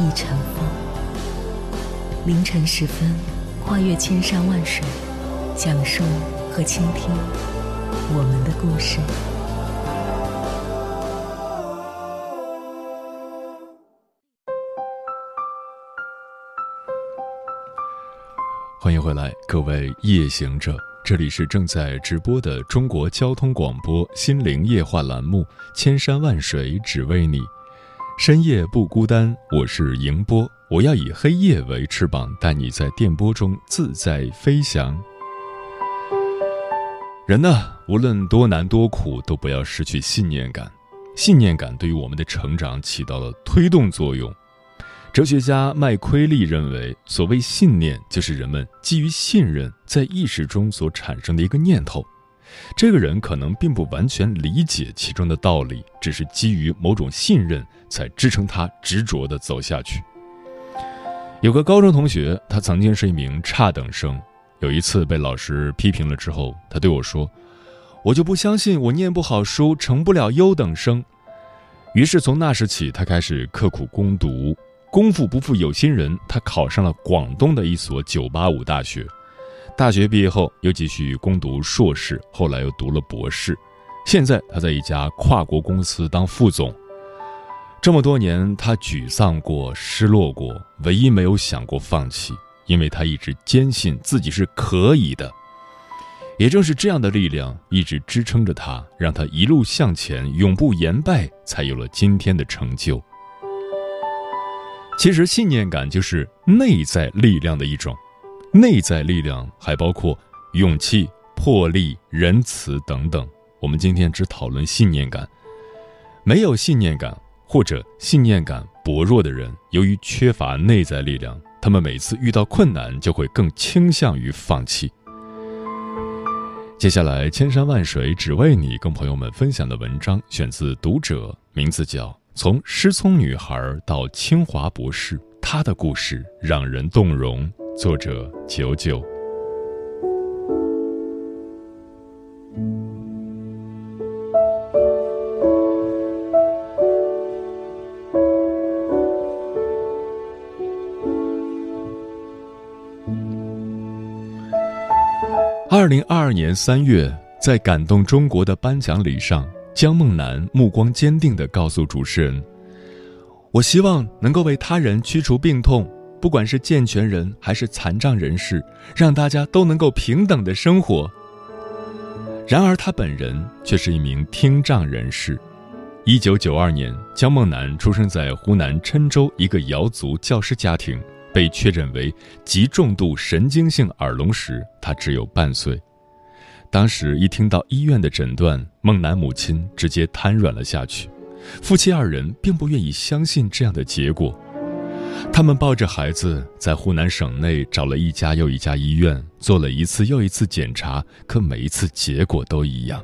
亦成风。凌晨时分，跨越千山万水，讲述和倾听我们的故事。欢迎回来，各位夜行者，这里是正在直播的中国交通广播心灵夜话栏目《千山万水只为你》，深夜不孤单，我是迎波，我要以黑夜为翅膀，带你在电波中自在飞翔。人呢，无论多难多苦，都不要失去信念感，信念感对于我们的成长起到了推动作用。哲学家麦奎利认为，所谓信念，就是人们基于信任在意识中所产生的一个念头。这个人可能并不完全理解其中的道理，只是基于某种信任，才支撑他执着地走下去。有个高中同学，他曾经是一名差等生，有一次被老师批评了之后，他对我说：“我就不相信我念不好书，成不了优等生。”于是从那时起，他开始刻苦攻读。功夫不负有心人，他考上了广东的一所985大学。大学毕业后，又继续攻读硕士，后来又读了博士。现在他在一家跨国公司当副总。这么多年，他沮丧过，失落过，唯一没有想过放弃，因为他一直坚信自己是可以的。也正是这样的力量，一直支撑着他，让他一路向前，永不言败，才有了今天的成就。其实，信念感就是内在力量的一种。内在力量还包括勇气、魄力、仁慈等等。我们今天只讨论信念感。没有信念感或者信念感薄弱的人，由于缺乏内在力量，他们每次遇到困难就会更倾向于放弃。接下来，千山万水只为你，跟朋友们分享的文章选自《读者》，名字叫。从失聪女孩到清华博士，她的故事让人动容。作者：九九。二零二二年三月，在感动中国的颁奖礼上。江梦楠目光坚定地告诉主持人：“我希望能够为他人驱除病痛，不管是健全人还是残障人士，让大家都能够平等的生活。”然而，他本人却是一名听障人士。一九九二年，江梦楠出生在湖南郴州一个瑶族教师家庭，被确诊为极重度神经性耳聋时，他只有半岁。当时一听到医院的诊断，孟楠母亲直接瘫软了下去。夫妻二人并不愿意相信这样的结果，他们抱着孩子在湖南省内找了一家又一家医院，做了一次又一次检查，可每一次结果都一样。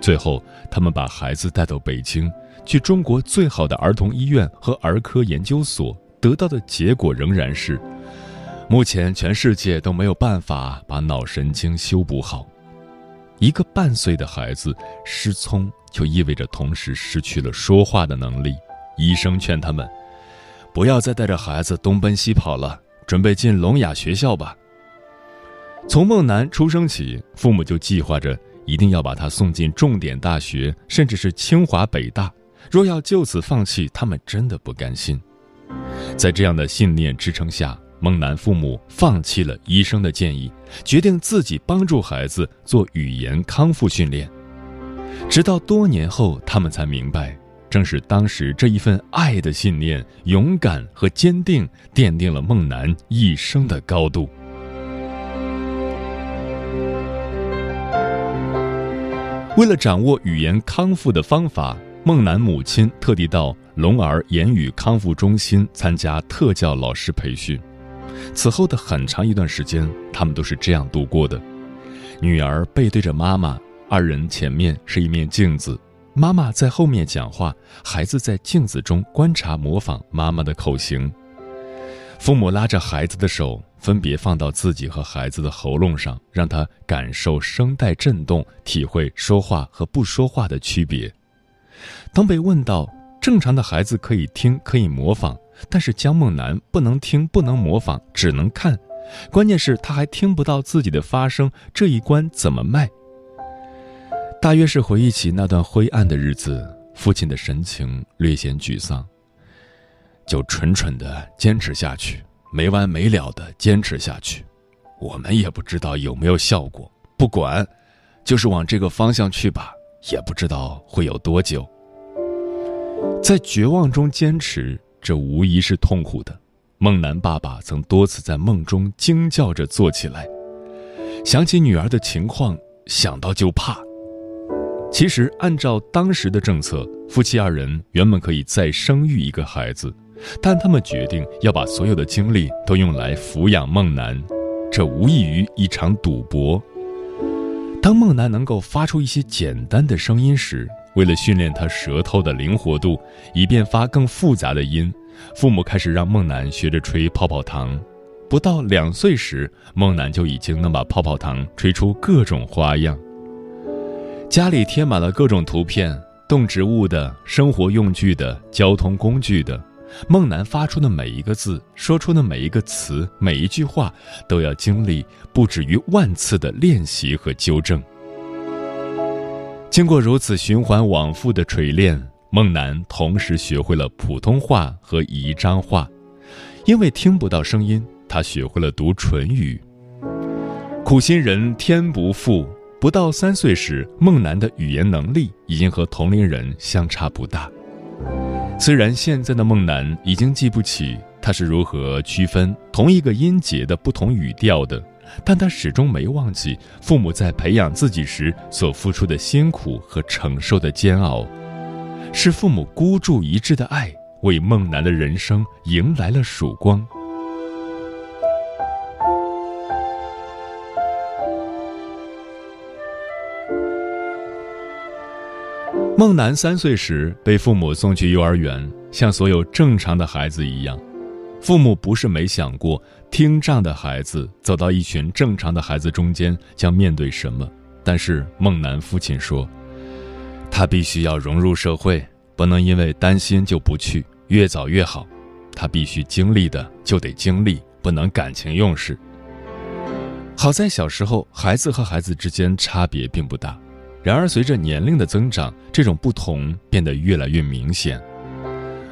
最后，他们把孩子带到北京，去中国最好的儿童医院和儿科研究所，得到的结果仍然是：目前全世界都没有办法把脑神经修补好。一个半岁的孩子失聪，就意味着同时失去了说话的能力。医生劝他们，不要再带着孩子东奔西跑了，准备进聋哑学校吧。从孟楠出生起，父母就计划着一定要把他送进重点大学，甚至是清华北大。若要就此放弃，他们真的不甘心。在这样的信念支撑下。孟楠父母放弃了医生的建议，决定自己帮助孩子做语言康复训练。直到多年后，他们才明白，正是当时这一份爱的信念、勇敢和坚定，奠定了孟楠一生的高度。为了掌握语言康复的方法，孟楠母亲特地到龙儿言语康复中心参加特教老师培训。此后的很长一段时间，他们都是这样度过的：女儿背对着妈妈，二人前面是一面镜子，妈妈在后面讲话，孩子在镜子中观察模仿妈妈的口型。父母拉着孩子的手，分别放到自己和孩子的喉咙上，让他感受声带震动，体会说话和不说话的区别。当被问到正常的孩子可以听可以模仿，但是江梦楠不能听不能模仿，只能看，关键是他还听不到自己的发声，这一关怎么迈？大约是回忆起那段灰暗的日子，父亲的神情略显沮丧。就蠢蠢的坚持下去，没完没了的坚持下去，我们也不知道有没有效果。不管，就是往这个方向去吧，也不知道会有多久。在绝望中坚持，这无疑是痛苦的。梦楠爸爸曾多次在梦中惊叫着坐起来，想起女儿的情况，想到就怕。其实，按照当时的政策，夫妻二人原本可以再生育一个孩子。但他们决定要把所有的精力都用来抚养梦楠，这无异于一场赌博。当梦楠能够发出一些简单的声音时，为了训练他舌头的灵活度，以便发更复杂的音，父母开始让梦楠学着吹泡泡糖。不到两岁时，梦楠就已经能把泡泡糖吹出各种花样。家里贴满了各种图片，动植物的、生活用具的、交通工具的。孟楠发出的每一个字，说出的每一个词，每一句话，都要经历不止于万次的练习和纠正。经过如此循环往复的锤炼，孟楠同时学会了普通话和宜章话。因为听不到声音，他学会了读唇语。苦心人天不负，不到三岁时，孟楠的语言能力已经和同龄人相差不大。虽然现在的梦楠已经记不起他是如何区分同一个音节的不同语调的，但他始终没忘记父母在培养自己时所付出的辛苦和承受的煎熬，是父母孤注一掷的爱为梦楠的人生迎来了曙光。孟楠三岁时被父母送去幼儿园，像所有正常的孩子一样。父母不是没想过听障的孩子走到一群正常的孩子中间将面对什么，但是孟楠父亲说，他必须要融入社会，不能因为担心就不去，越早越好。他必须经历的就得经历，不能感情用事。好在小时候孩子和孩子之间差别并不大。然而，随着年龄的增长，这种不同变得越来越明显。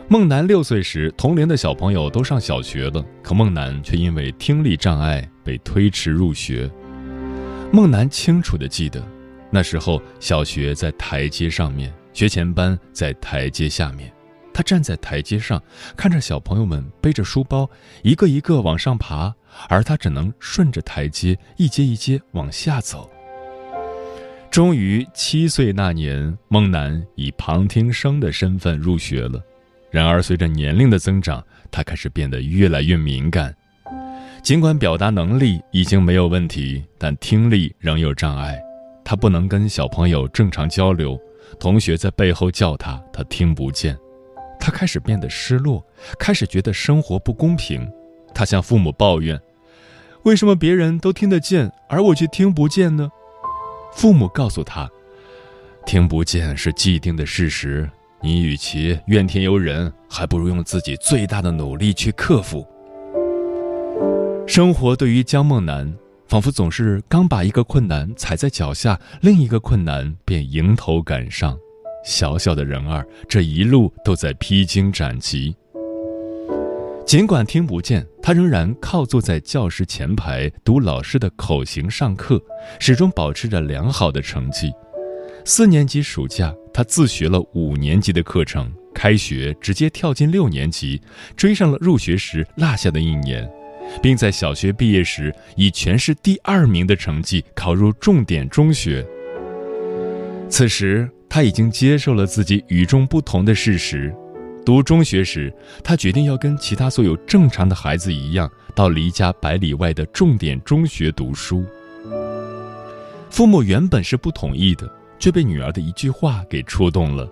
孟楠六岁时，同龄的小朋友都上小学了，可孟楠却因为听力障碍被推迟入学。孟楠清楚地记得，那时候小学在台阶上面，学前班在台阶下面。他站在台阶上，看着小朋友们背着书包一个一个往上爬，而他只能顺着台阶一阶一阶往下走。终于七岁那年，孟楠以旁听生的身份入学了。然而，随着年龄的增长，他开始变得越来越敏感。尽管表达能力已经没有问题，但听力仍有障碍。他不能跟小朋友正常交流，同学在背后叫他，他听不见。他开始变得失落，开始觉得生活不公平。他向父母抱怨：“为什么别人都听得见，而我却听不见呢？”父母告诉他：“听不见是既定的事实，你与其怨天尤人，还不如用自己最大的努力去克服。”生活对于江梦楠，仿佛总是刚把一个困难踩在脚下，另一个困难便迎头赶上。小小的人儿，这一路都在披荆斩棘。尽管听不见，他仍然靠坐在教室前排读老师的口型上课，始终保持着良好的成绩。四年级暑假，他自学了五年级的课程，开学直接跳进六年级，追上了入学时落下的一年，并在小学毕业时以全市第二名的成绩考入重点中学。此时，他已经接受了自己与众不同的事实。读中学时，他决定要跟其他所有正常的孩子一样，到离家百里外的重点中学读书。父母原本是不同意的，却被女儿的一句话给触动了。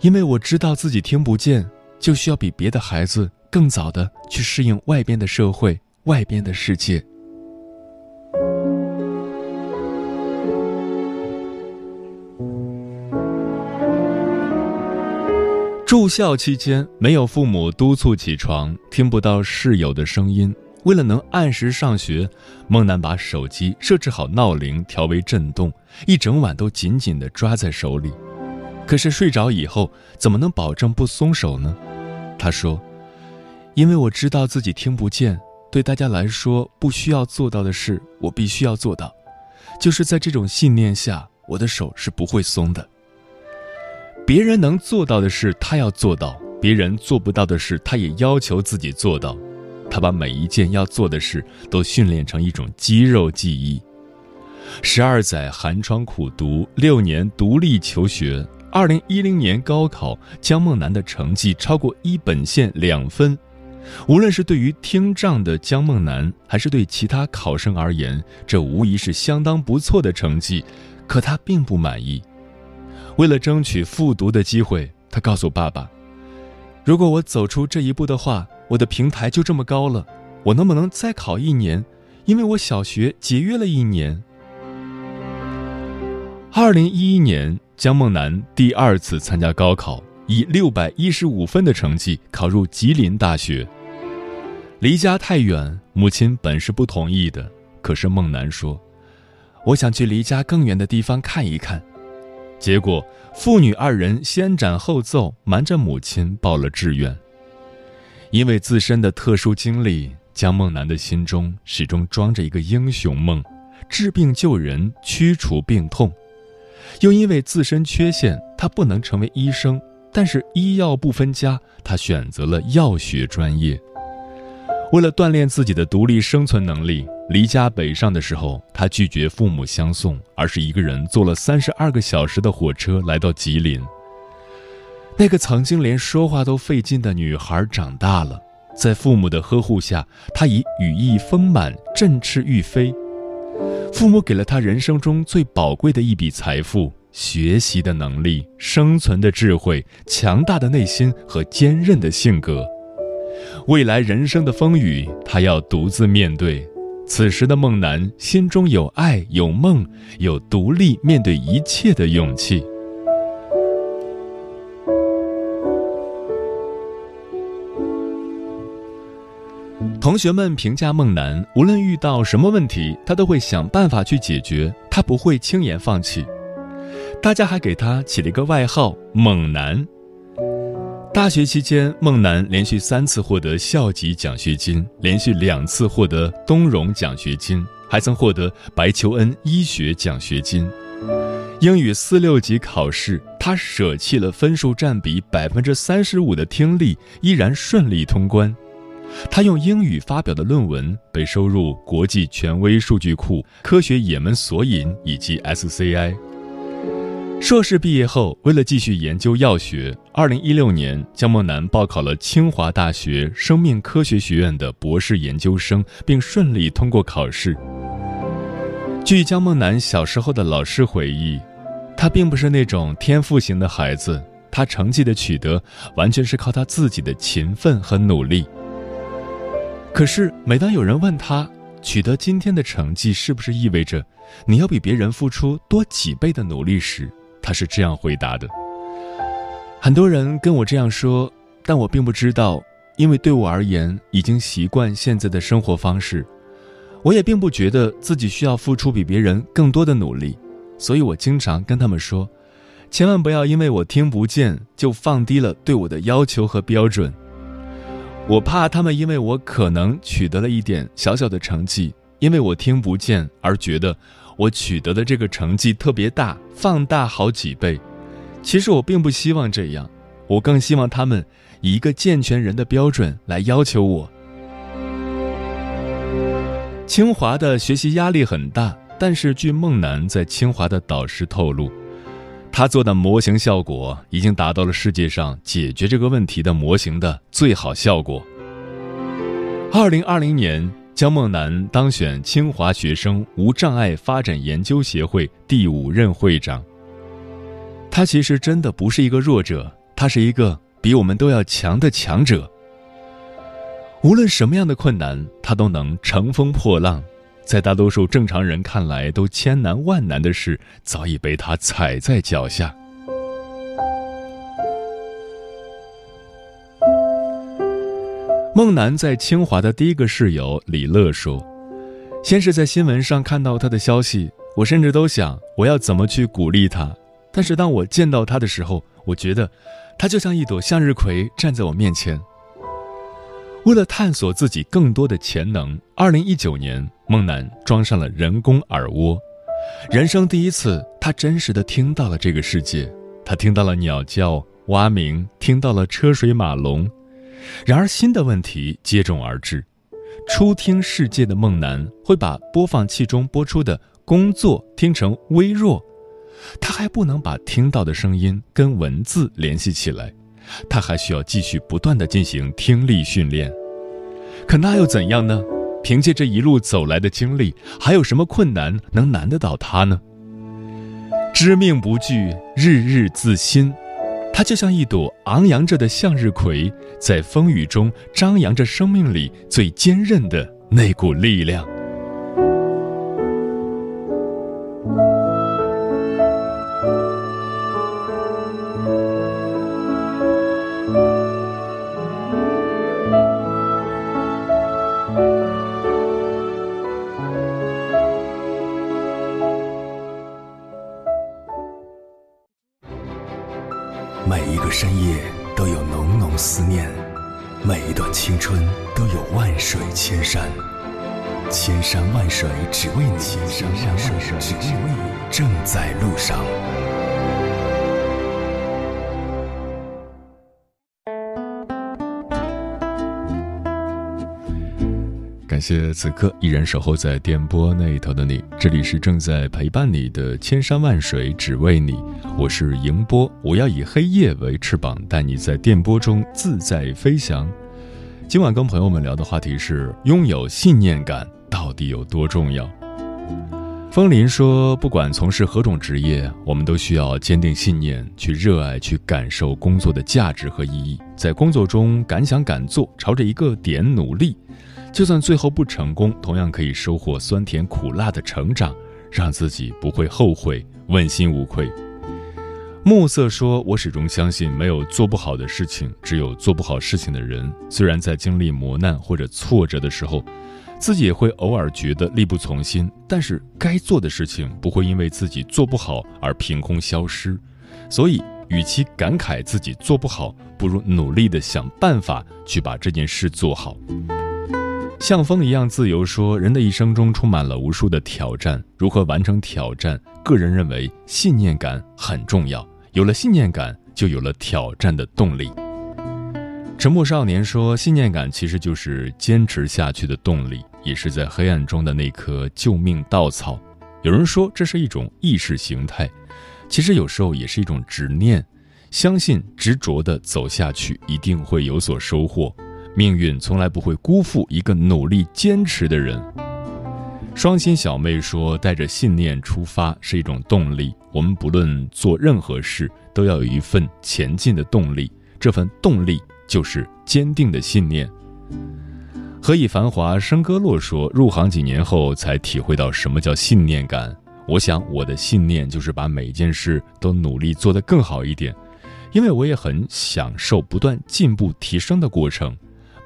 因为我知道自己听不见，就需要比别的孩子更早的去适应外边的社会、外边的世界。住校期间没有父母督促起床，听不到室友的声音。为了能按时上学，孟楠把手机设置好闹铃，调为震动，一整晚都紧紧地抓在手里。可是睡着以后，怎么能保证不松手呢？他说：“因为我知道自己听不见，对大家来说不需要做到的事，我必须要做到。就是在这种信念下，我的手是不会松的。”别人能做到的事，他要做到；别人做不到的事，他也要求自己做到。他把每一件要做的事都训练成一种肌肉记忆。十二载寒窗苦读，六年独立求学。二零一零年高考，江梦楠的成绩超过一本线两分。无论是对于听障的江梦楠，还是对其他考生而言，这无疑是相当不错的成绩。可他并不满意。为了争取复读的机会，他告诉爸爸：“如果我走出这一步的话，我的平台就这么高了。我能不能再考一年？因为我小学节约了一年。”二零一一年，江梦楠第二次参加高考，以六百一十五分的成绩考入吉林大学。离家太远，母亲本是不同意的，可是梦楠说：“我想去离家更远的地方看一看。”结果，父女二人先斩后奏，瞒着母亲报了志愿。因为自身的特殊经历，江梦楠的心中始终装着一个英雄梦：治病救人，驱除病痛。又因为自身缺陷，他不能成为医生，但是医药不分家，他选择了药学专业。为了锻炼自己的独立生存能力，离家北上的时候，他拒绝父母相送，而是一个人坐了三十二个小时的火车来到吉林。那个曾经连说话都费劲的女孩长大了，在父母的呵护下，她已羽翼丰满，振翅欲飞。父母给了她人生中最宝贵的一笔财富：学习的能力、生存的智慧、强大的内心和坚韧的性格。未来人生的风雨，他要独自面对。此时的梦楠心中有爱，有梦，有独立面对一切的勇气。同学们评价梦楠，无论遇到什么问题，他都会想办法去解决，他不会轻言放弃。大家还给他起了一个外号“猛男”。大学期间，孟楠连续三次获得校级奖学金，连续两次获得东荣奖学金，还曾获得白求恩医学奖学金。英语四六级考试，他舍弃了分数占比百分之三十五的听力，依然顺利通关。他用英语发表的论文被收入国际权威数据库科学也门索引以及 SCI。硕士毕业后，为了继续研究药学，二零一六年，江梦楠报考了清华大学生命科学学院的博士研究生，并顺利通过考试。据江梦楠小时候的老师回忆，他并不是那种天赋型的孩子，他成绩的取得完全是靠他自己的勤奋和努力。可是，每当有人问他，取得今天的成绩是不是意味着你要比别人付出多几倍的努力时，他是这样回答的：“很多人跟我这样说，但我并不知道，因为对我而言已经习惯现在的生活方式，我也并不觉得自己需要付出比别人更多的努力，所以我经常跟他们说，千万不要因为我听不见就放低了对我的要求和标准。我怕他们因为我可能取得了一点小小的成绩，因为我听不见而觉得。”我取得的这个成绩特别大，放大好几倍。其实我并不希望这样，我更希望他们以一个健全人的标准来要求我。清华的学习压力很大，但是据孟楠在清华的导师透露，他做的模型效果已经达到了世界上解决这个问题的模型的最好效果。二零二零年，姜梦楠当选清华学生无障碍发展研究协会第五任会长。他其实真的不是一个弱者，他是一个比我们都要强的强者。无论什么样的困难，他都能乘风破浪。在大多数正常人看来都千难万难的事，早已被他踩在脚下。孟楠在清华的第一个室友李乐说：“先是在新闻上看到他的消息，我甚至都想我要怎么去鼓励他。但是当我见到他的时候，我觉得他就像一朵向日葵站在我面前。”为了探索自己更多的潜能，二零一九年。孟楠装上了人工耳蜗，人生第一次，他真实的听到了这个世界，他听到了鸟叫、蛙鸣，听到了车水马龙。然而，新的问题接踵而至：初听世界的孟楠会把播放器中播出的工作听成微弱，他还不能把听到的声音跟文字联系起来，他还需要继续不断的进行听力训练。可那又怎样呢？凭借这一路走来的经历，还有什么困难能难得倒他呢？知命不惧，日日自新。它就像一朵昂扬着的向日葵，在风雨中张扬着生命里最坚韧的那股力量。深夜都有浓浓思念，每一段青春都有万水千山，千山万水只为你，千山万水只为你，正在路上。感谢此刻依然守候在电波那一头的你，这里是正在陪伴你的千山万水只为你，我是迎波，我要以黑夜为翅膀，带你在电波中自在飞翔。今晚跟朋友们聊的话题是：拥有信念感到底有多重要？风林说，不管从事何种职业，我们都需要坚定信念，去热爱，去感受工作的价值和意义，在工作中敢想敢做，朝着一个点努力。就算最后不成功，同样可以收获酸甜苦辣的成长，让自己不会后悔，问心无愧。暮色说：“我始终相信，没有做不好的事情，只有做不好事情的人。虽然在经历磨难或者挫折的时候，自己也会偶尔觉得力不从心，但是该做的事情不会因为自己做不好而凭空消失。所以，与其感慨自己做不好，不如努力的想办法去把这件事做好。”像风一样自由说，人的一生中充满了无数的挑战，如何完成挑战？个人认为信念感很重要，有了信念感，就有了挑战的动力。沉默少年说，信念感其实就是坚持下去的动力，也是在黑暗中的那颗救命稻草。有人说这是一种意识形态，其实有时候也是一种执念，相信执着的走下去，一定会有所收获。命运从来不会辜负一个努力坚持的人。双心小妹说：“带着信念出发是一种动力。我们不论做任何事，都要有一份前进的动力。这份动力就是坚定的信念。”何以繁华笙歌落说：“入行几年后，才体会到什么叫信念感。我想，我的信念就是把每件事都努力做得更好一点，因为我也很享受不断进步提升的过程。”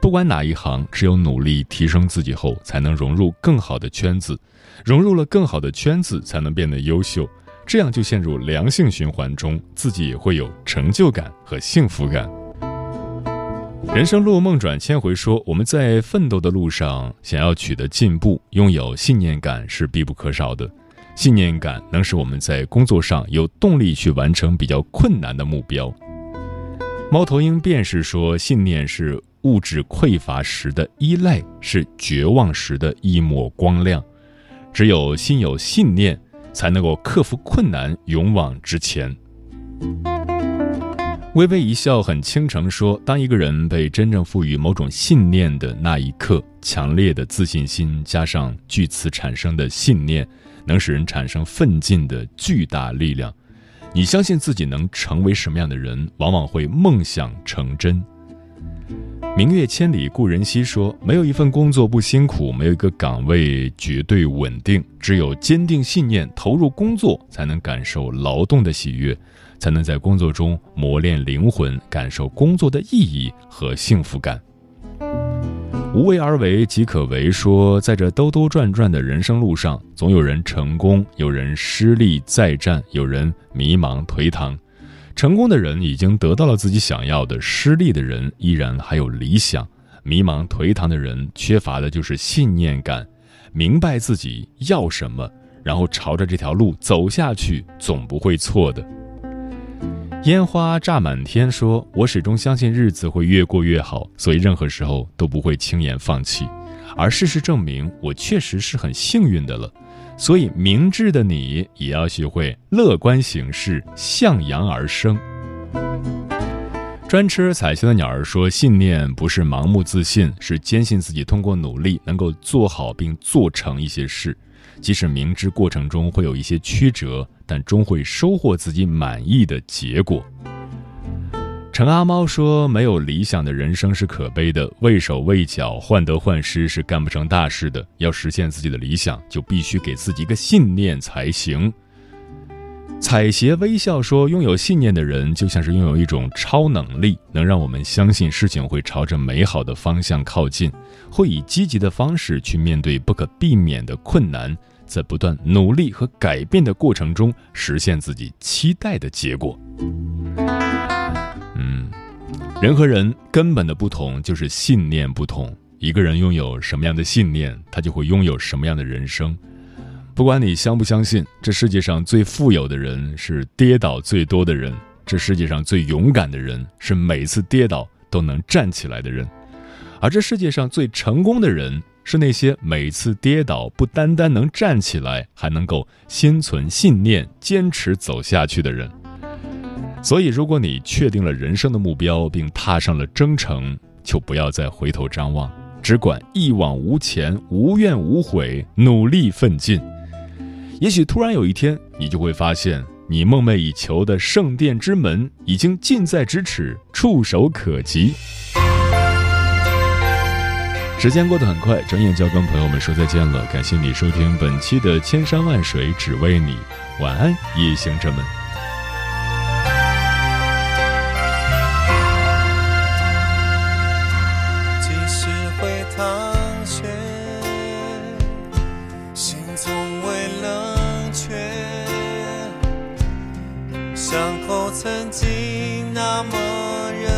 不管哪一行，只有努力提升自己后，才能融入更好的圈子，融入了更好的圈子，才能变得优秀，这样就陷入良性循环中，自己也会有成就感和幸福感。人生路梦转千回，说我们在奋斗的路上，想要取得进步，拥有信念感是必不可少的。信念感能使我们在工作上有动力去完成比较困难的目标。猫头鹰便是说，信念是。物质匮乏时的依赖是绝望时的一抹光亮，只有心有信念，才能够克服困难，勇往直前。微微一笑很倾城说：“当一个人被真正赋予某种信念的那一刻，强烈的自信心加上据此产生的信念，能使人产生奋进的巨大力量。你相信自己能成为什么样的人，往往会梦想成真。”明月千里故人西说：“没有一份工作不辛苦，没有一个岗位绝对稳定。只有坚定信念，投入工作，才能感受劳动的喜悦。”才能在工作中磨练灵魂，感受工作的意义和幸福感。无为而为即可为。说，在这兜兜转转的人生路上，总有人成功，有人失利再战，有人迷茫颓唐。成功的人已经得到了自己想要的，失利的人依然还有理想，迷茫颓唐的人缺乏的就是信念感，明白自己要什么，然后朝着这条路走下去，总不会错的。烟花炸满天，说：“我始终相信日子会越过越好，所以任何时候都不会轻言放弃。而事实证明，我确实是很幸运的了。所以，明智的你也要学会乐观行事，向阳而生。”专吃彩星的鸟儿说：“信念不是盲目自信，是坚信自己通过努力能够做好并做成一些事。”即使明知过程中会有一些曲折，但终会收获自己满意的结果。陈阿猫说：“没有理想的人生是可悲的，畏手畏脚、患得患失是干不成大事的。要实现自己的理想，就必须给自己一个信念才行。”彩鞋微笑说：“拥有信念的人，就像是拥有一种超能力，能让我们相信事情会朝着美好的方向靠近，会以积极的方式去面对不可避免的困难。”在不断努力和改变的过程中，实现自己期待的结果。嗯，人和人根本的不同就是信念不同。一个人拥有什么样的信念，他就会拥有什么样的人生。不管你相不相信，这世界上最富有的人是跌倒最多的人；这世界上最勇敢的人是每次跌倒都能站起来的人；而这世界上最成功的人。是那些每次跌倒不单单能站起来，还能够心存信念、坚持走下去的人。所以，如果你确定了人生的目标，并踏上了征程，就不要再回头张望，只管一往无前、无怨无悔，努力奋进。也许突然有一天，你就会发现，你梦寐以求的圣殿之门已经近在咫尺，触手可及。时间过得很快，转眼就要跟朋友们说再见了。感谢你收听本期的《千山万水只为你》，晚安，夜行者们。曾经那么热。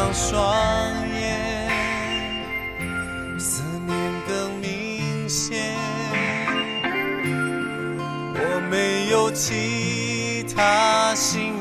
上双眼，思念更明显。我没有其他心